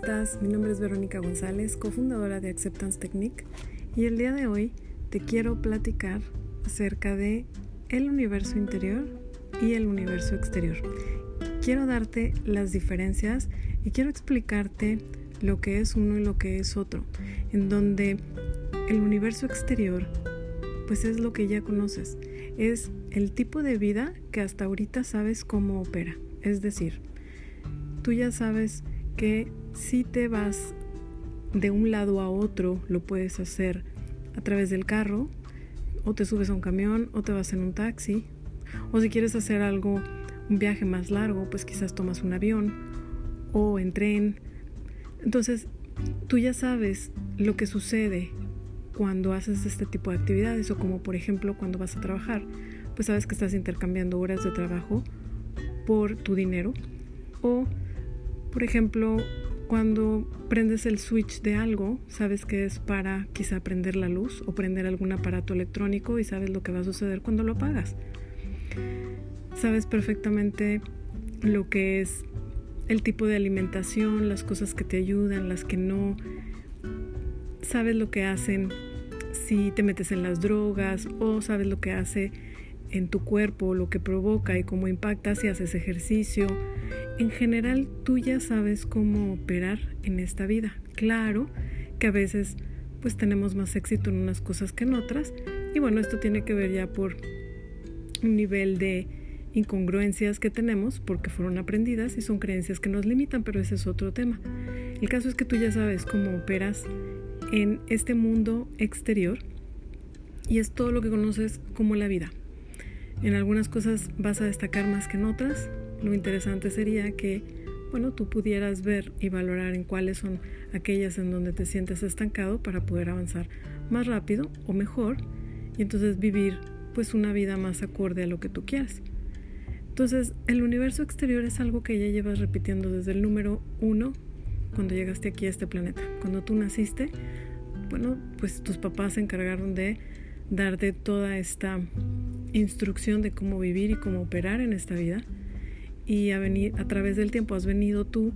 estás? Mi nombre es Verónica González, cofundadora de Acceptance Technique, y el día de hoy te quiero platicar acerca de el universo interior y el universo exterior. Quiero darte las diferencias y quiero explicarte lo que es uno y lo que es otro, en donde el universo exterior pues es lo que ya conoces, es el tipo de vida que hasta ahorita sabes cómo opera, es decir, tú ya sabes que si te vas de un lado a otro, lo puedes hacer a través del carro, o te subes a un camión, o te vas en un taxi, o si quieres hacer algo, un viaje más largo, pues quizás tomas un avión o en tren. Entonces, tú ya sabes lo que sucede cuando haces este tipo de actividades, o como por ejemplo cuando vas a trabajar, pues sabes que estás intercambiando horas de trabajo por tu dinero, o por ejemplo, cuando prendes el switch de algo, sabes que es para quizá prender la luz o prender algún aparato electrónico y sabes lo que va a suceder cuando lo apagas. Sabes perfectamente lo que es el tipo de alimentación, las cosas que te ayudan, las que no. Sabes lo que hacen si te metes en las drogas o sabes lo que hace en tu cuerpo, lo que provoca y cómo impacta si haces ejercicio. En general, tú ya sabes cómo operar en esta vida. Claro que a veces pues tenemos más éxito en unas cosas que en otras. Y bueno, esto tiene que ver ya por un nivel de incongruencias que tenemos porque fueron aprendidas y son creencias que nos limitan, pero ese es otro tema. El caso es que tú ya sabes cómo operas en este mundo exterior y es todo lo que conoces como la vida. En algunas cosas vas a destacar más que en otras. Lo interesante sería que, bueno, tú pudieras ver y valorar en cuáles son aquellas en donde te sientes estancado para poder avanzar más rápido o mejor y entonces vivir pues una vida más acorde a lo que tú quieres. Entonces, el universo exterior es algo que ya llevas repitiendo desde el número uno cuando llegaste aquí a este planeta. Cuando tú naciste, bueno, pues tus papás se encargaron de darte toda esta instrucción de cómo vivir y cómo operar en esta vida. Y a, través del tiempo has venido tú,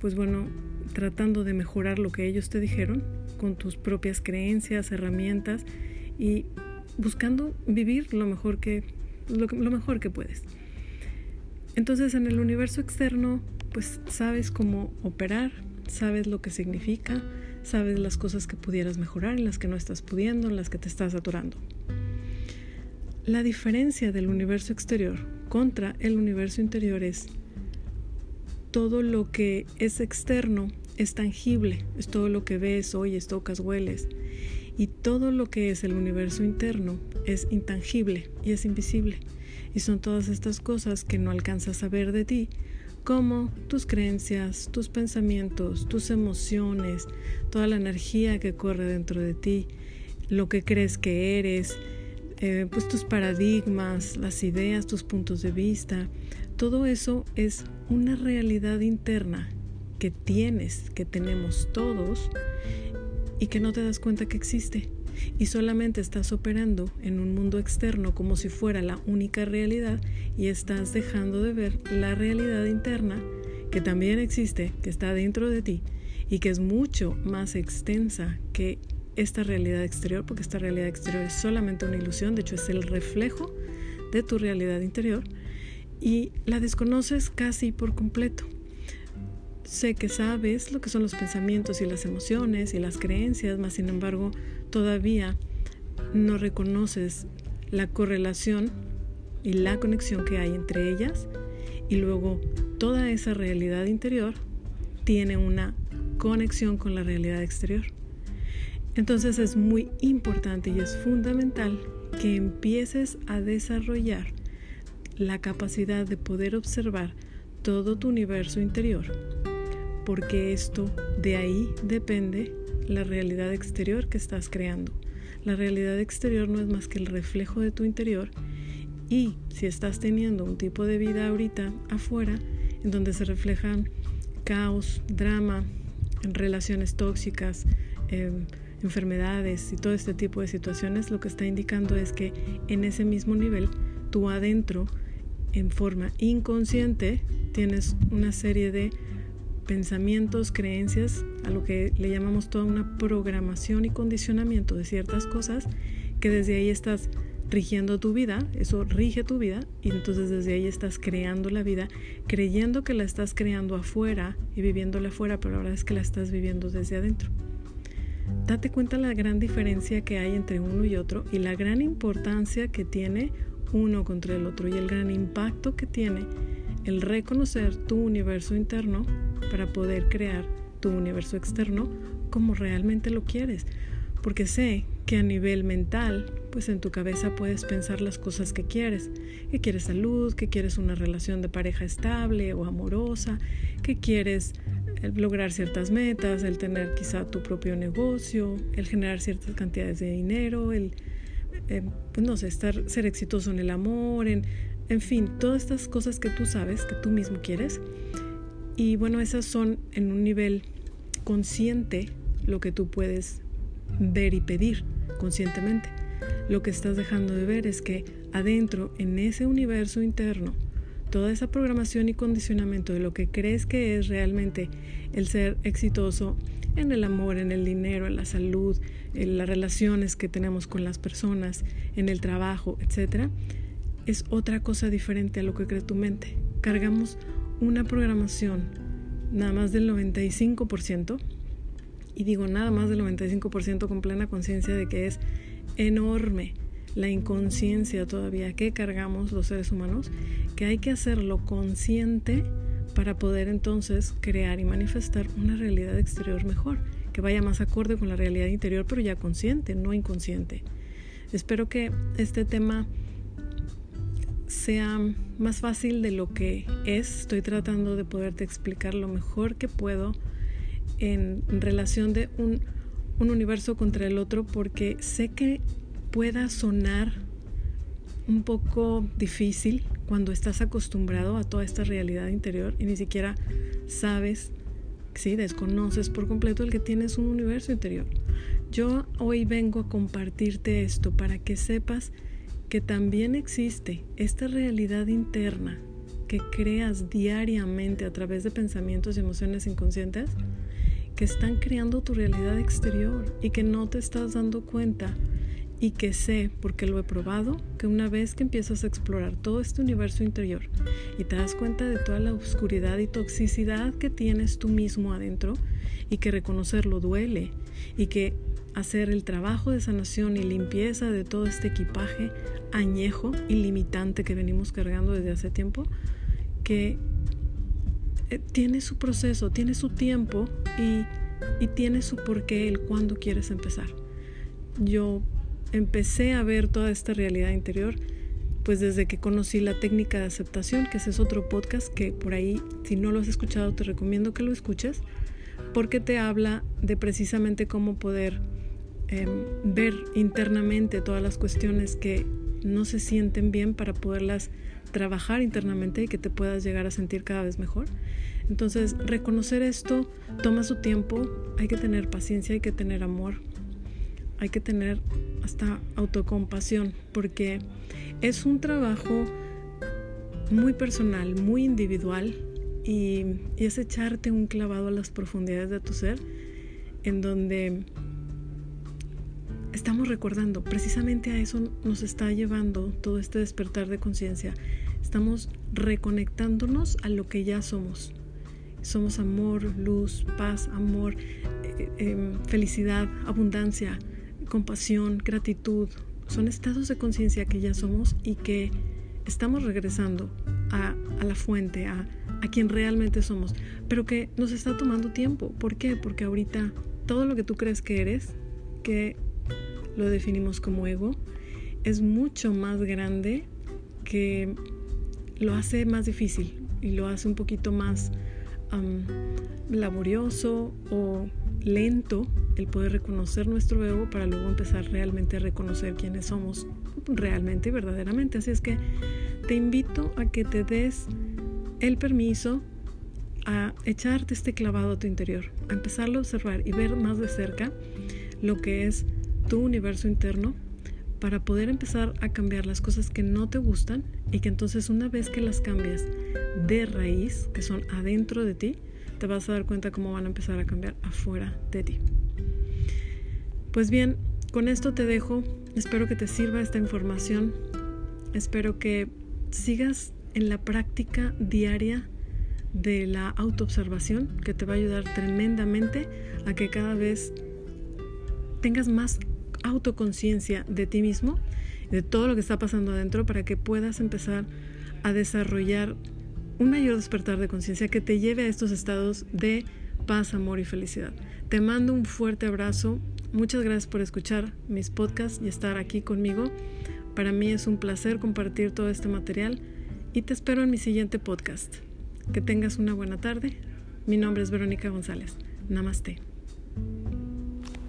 pues bueno, tratando de mejorar lo que ellos te dijeron con tus propias creencias, herramientas y buscando vivir lo mejor que, lo, lo mejor que puedes. Entonces en el universo externo, pues sabes cómo operar, sabes lo que significa, sabes las cosas que pudieras mejorar, en las que no estás pudiendo, en las que te estás atorando. La diferencia del universo exterior contra el universo interior es todo lo que es externo es tangible, es todo lo que ves, oyes, tocas, hueles. Y todo lo que es el universo interno es intangible y es invisible. Y son todas estas cosas que no alcanzas a ver de ti, como tus creencias, tus pensamientos, tus emociones, toda la energía que corre dentro de ti, lo que crees que eres, eh, pues tus paradigmas, las ideas, tus puntos de vista, todo eso es una realidad interna que tienes, que tenemos todos y que no te das cuenta que existe. Y solamente estás operando en un mundo externo como si fuera la única realidad y estás dejando de ver la realidad interna que también existe, que está dentro de ti y que es mucho más extensa que esta realidad exterior, porque esta realidad exterior es solamente una ilusión, de hecho es el reflejo de tu realidad interior, y la desconoces casi por completo. Sé que sabes lo que son los pensamientos y las emociones y las creencias, mas sin embargo todavía no reconoces la correlación y la conexión que hay entre ellas y luego toda esa realidad interior tiene una conexión con la realidad exterior. Entonces es muy importante y es fundamental que empieces a desarrollar la capacidad de poder observar todo tu universo interior, porque esto de ahí depende la realidad exterior que estás creando. La realidad exterior no es más que el reflejo de tu interior y si estás teniendo un tipo de vida ahorita afuera en donde se reflejan caos, drama, relaciones tóxicas, eh, enfermedades y todo este tipo de situaciones, lo que está indicando es que en ese mismo nivel, tú adentro, en forma inconsciente, tienes una serie de pensamientos, creencias, a lo que le llamamos toda una programación y condicionamiento de ciertas cosas, que desde ahí estás rigiendo tu vida, eso rige tu vida y entonces desde ahí estás creando la vida, creyendo que la estás creando afuera y viviéndola afuera, pero verdad es que la estás viviendo desde adentro. Date cuenta la gran diferencia que hay entre uno y otro y la gran importancia que tiene uno contra el otro y el gran impacto que tiene el reconocer tu universo interno para poder crear tu universo externo como realmente lo quieres. Porque sé que a nivel mental, pues en tu cabeza puedes pensar las cosas que quieres, que quieres salud, que quieres una relación de pareja estable o amorosa, que quieres el lograr ciertas metas, el tener quizá tu propio negocio, el generar ciertas cantidades de dinero, el, eh, pues no sé, estar, ser exitoso en el amor, en, en fin, todas estas cosas que tú sabes, que tú mismo quieres. Y bueno, esas son en un nivel consciente lo que tú puedes ver y pedir conscientemente. Lo que estás dejando de ver es que adentro, en ese universo interno, toda esa programación y condicionamiento de lo que crees que es realmente el ser exitoso en el amor, en el dinero, en la salud, en las relaciones que tenemos con las personas, en el trabajo, etc., es otra cosa diferente a lo que cree tu mente. Cargamos una programación nada más del 95%, y digo nada más del 95% con plena conciencia de que es enorme la inconsciencia todavía que cargamos los seres humanos, que hay que hacerlo consciente para poder entonces crear y manifestar una realidad exterior mejor, que vaya más acorde con la realidad interior, pero ya consciente, no inconsciente. Espero que este tema sea más fácil de lo que es. Estoy tratando de poderte explicar lo mejor que puedo en relación de un, un universo contra el otro porque sé que pueda sonar un poco difícil cuando estás acostumbrado a toda esta realidad interior y ni siquiera sabes, sí, desconoces por completo el que tienes un universo interior. Yo hoy vengo a compartirte esto para que sepas que también existe esta realidad interna que creas diariamente a través de pensamientos y emociones inconscientes que están creando tu realidad exterior y que no te estás dando cuenta y que sé, porque lo he probado, que una vez que empiezas a explorar todo este universo interior y te das cuenta de toda la oscuridad y toxicidad que tienes tú mismo adentro y que reconocerlo duele y que hacer el trabajo de sanación y limpieza de todo este equipaje añejo y limitante que venimos cargando desde hace tiempo, que eh, tiene su proceso, tiene su tiempo y, y tiene su porqué, el cuándo quieres empezar. Yo empecé a ver toda esta realidad interior pues desde que conocí la técnica de aceptación, que ese es otro podcast que por ahí, si no lo has escuchado, te recomiendo que lo escuches, porque te habla de precisamente cómo poder em, ver internamente todas las cuestiones que no se sienten bien para poderlas trabajar internamente y que te puedas llegar a sentir cada vez mejor. Entonces, reconocer esto toma su tiempo, hay que tener paciencia, hay que tener amor, hay que tener hasta autocompasión, porque es un trabajo muy personal, muy individual y, es echarte un clavado a las profundidades de tu ser, en donde estamos recordando, precisamente a eso nos está llevando todo este despertar de conciencia. Estamos reconectándonos a lo que ya somos. Somos amor, luz, paz, amor, eh, eh, felicidad, abundancia, compasión, gratitud, son estados de conciencia que ya somos y que estamos regresando a, la fuente, a, a quien realmente somos, pero que nos está tomando tiempo. ¿Por qué? Porque ahorita todo lo que tú crees que eres, que lo definimos como ego, es mucho más grande que lo hace más difícil y lo hace un poquito más laborioso o lento el poder reconocer nuestro ego para luego empezar realmente a reconocer quiénes somos realmente y verdaderamente. Así es que te invito a que te des el permiso a echarte este clavado a tu interior, a empezarlo a observar y ver más de cerca lo que es tu universo interno para poder empezar a cambiar las cosas que no te gustan y que entonces una vez que las cambias de raíz, que son adentro de ti, te vas a dar cuenta cómo van a empezar a cambiar afuera de ti. Pues bien, con esto te dejo. Espero que te sirva esta información. Espero que sigas en la práctica diaria de la autoobservación que te va a ayudar tremendamente a que cada vez tengas más autoconciencia de ti mismo, de todo lo que está pasando adentro, para que puedas empezar a desarrollar un mayor despertar de conciencia que te lleve a estos estados de paz, amor y felicidad. Te mando un fuerte abrazo. Muchas gracias por escuchar mis podcasts y estar aquí conmigo. Para mí es un placer compartir todo este material y te espero en mi siguiente podcast. Que tengas una buena tarde. Mi nombre es Verónica González. Namaste.